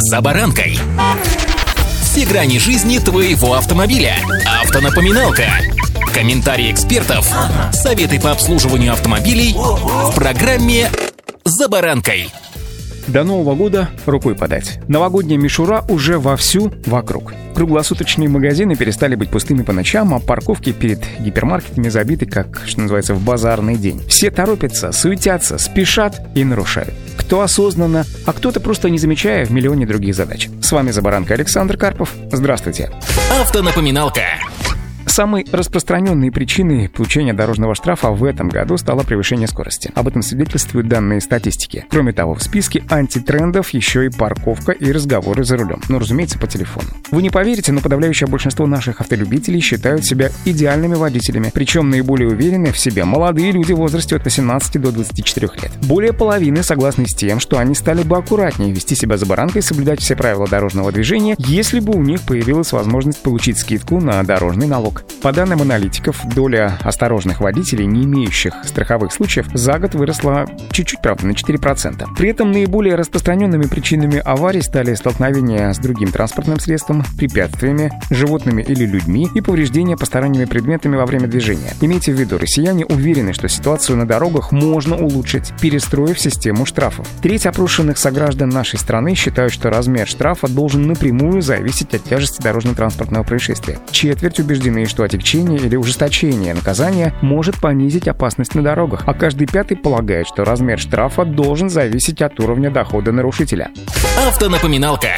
«За баранкой». Все грани жизни твоего автомобиля. Автонапоминалка. Комментарии экспертов. Советы по обслуживанию автомобилей в программе «За баранкой». До Нового года рукой подать. Новогодняя мишура уже вовсю вокруг. Круглосуточные магазины перестали быть пустыми по ночам, а парковки перед гипермаркетами забиты, как, что называется, в базарный день. Все торопятся, суетятся, спешат и нарушают. Кто осознанно, а кто-то просто не замечая в миллионе других задач. С вами Забаранка Александр Карпов. Здравствуйте. Автонапоминалка. Самой распространенной причиной получения дорожного штрафа в этом году стало превышение скорости. Об этом свидетельствуют данные статистики. Кроме того, в списке антитрендов еще и парковка и разговоры за рулем. Ну, разумеется, по телефону. Вы не поверите, но подавляющее большинство наших автолюбителей считают себя идеальными водителями. Причем наиболее уверены в себе молодые люди в возрасте от 18 до 24 лет. Более половины согласны с тем, что они стали бы аккуратнее вести себя за баранкой и соблюдать все правила дорожного движения, если бы у них появилась возможность получить скидку на дорожный налог. По данным аналитиков, доля осторожных водителей, не имеющих страховых случаев, за год выросла чуть-чуть, правда, на 4%. При этом наиболее распространенными причинами аварий стали столкновения с другим транспортным средством, препятствиями, животными или людьми и повреждения посторонними предметами во время движения. Имейте в виду, россияне уверены, что ситуацию на дорогах можно улучшить, перестроив систему штрафов. Треть опрошенных сограждан нашей страны считают, что размер штрафа должен напрямую зависеть от тяжести дорожно-транспортного происшествия. Четверть убеждены, что отягчение или ужесточение наказания может понизить опасность на дорогах, а каждый пятый полагает, что размер штрафа должен зависеть от уровня дохода нарушителя. Автонапоминалка.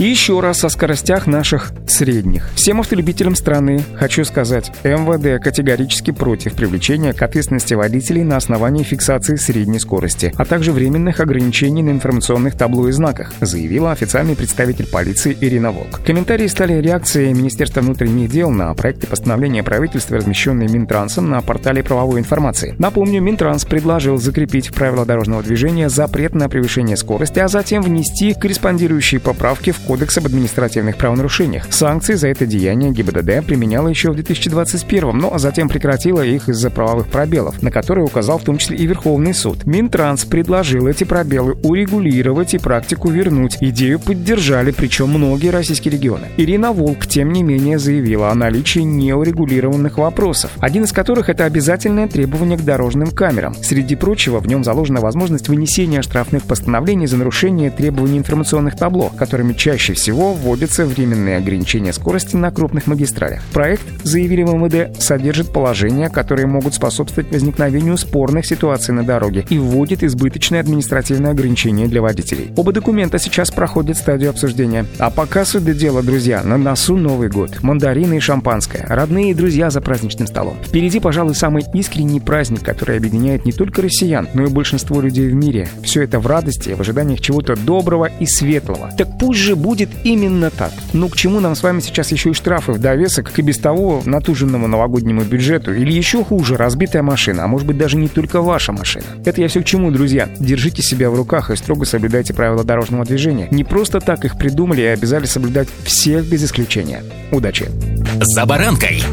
И еще раз о скоростях наших средних. Всем автолюбителям страны хочу сказать, МВД категорически против привлечения к ответственности водителей на основании фиксации средней скорости, а также временных ограничений на информационных табло и знаках, заявила официальный представитель полиции Ирина Волк. Комментарии стали реакцией Министерства внутренних дел на проекты постановления правительства, размещенные Минтрансом на портале правовой информации. Напомню, Минтранс предложил закрепить в правила дорожного движения запрет на превышение скорости, а затем внести корреспондирующие поправки в Кодекс об административных правонарушениях. Санкции за это деяние ГИБДД применяла еще в 2021, но затем прекратила их из-за правовых пробелов, на которые указал в том числе и Верховный суд. Минтранс предложил эти пробелы урегулировать и практику вернуть. Идею поддержали, причем многие российские регионы. Ирина Волк, тем не менее, заявила о наличии неурегулированных вопросов, один из которых это обязательное требование к дорожным камерам. Среди прочего, в нем заложена возможность вынесения штрафных постановлений за нарушение требований информационных табло, которыми чаще Чаще всего вводятся временные ограничения скорости на крупных магистралях. Проект, заявили в МВД, содержит положения, которые могут способствовать возникновению спорных ситуаций на дороге и вводит избыточные административные ограничения для водителей. Оба документа сейчас проходят стадию обсуждения. А пока сюда дело, друзья, на носу Новый год, мандарины и шампанское, родные и друзья за праздничным столом. Впереди, пожалуй, самый искренний праздник, который объединяет не только россиян, но и большинство людей в мире. Все это в радости, в ожиданиях чего-то доброго и светлого. Так пусть же будет будет именно так. Ну к чему нам с вами сейчас еще и штрафы в довесок к и без того натуженному новогоднему бюджету? Или еще хуже, разбитая машина, а может быть даже не только ваша машина? Это я все к чему, друзья. Держите себя в руках и строго соблюдайте правила дорожного движения. Не просто так их придумали и обязали соблюдать всех без исключения. Удачи! За баранкой!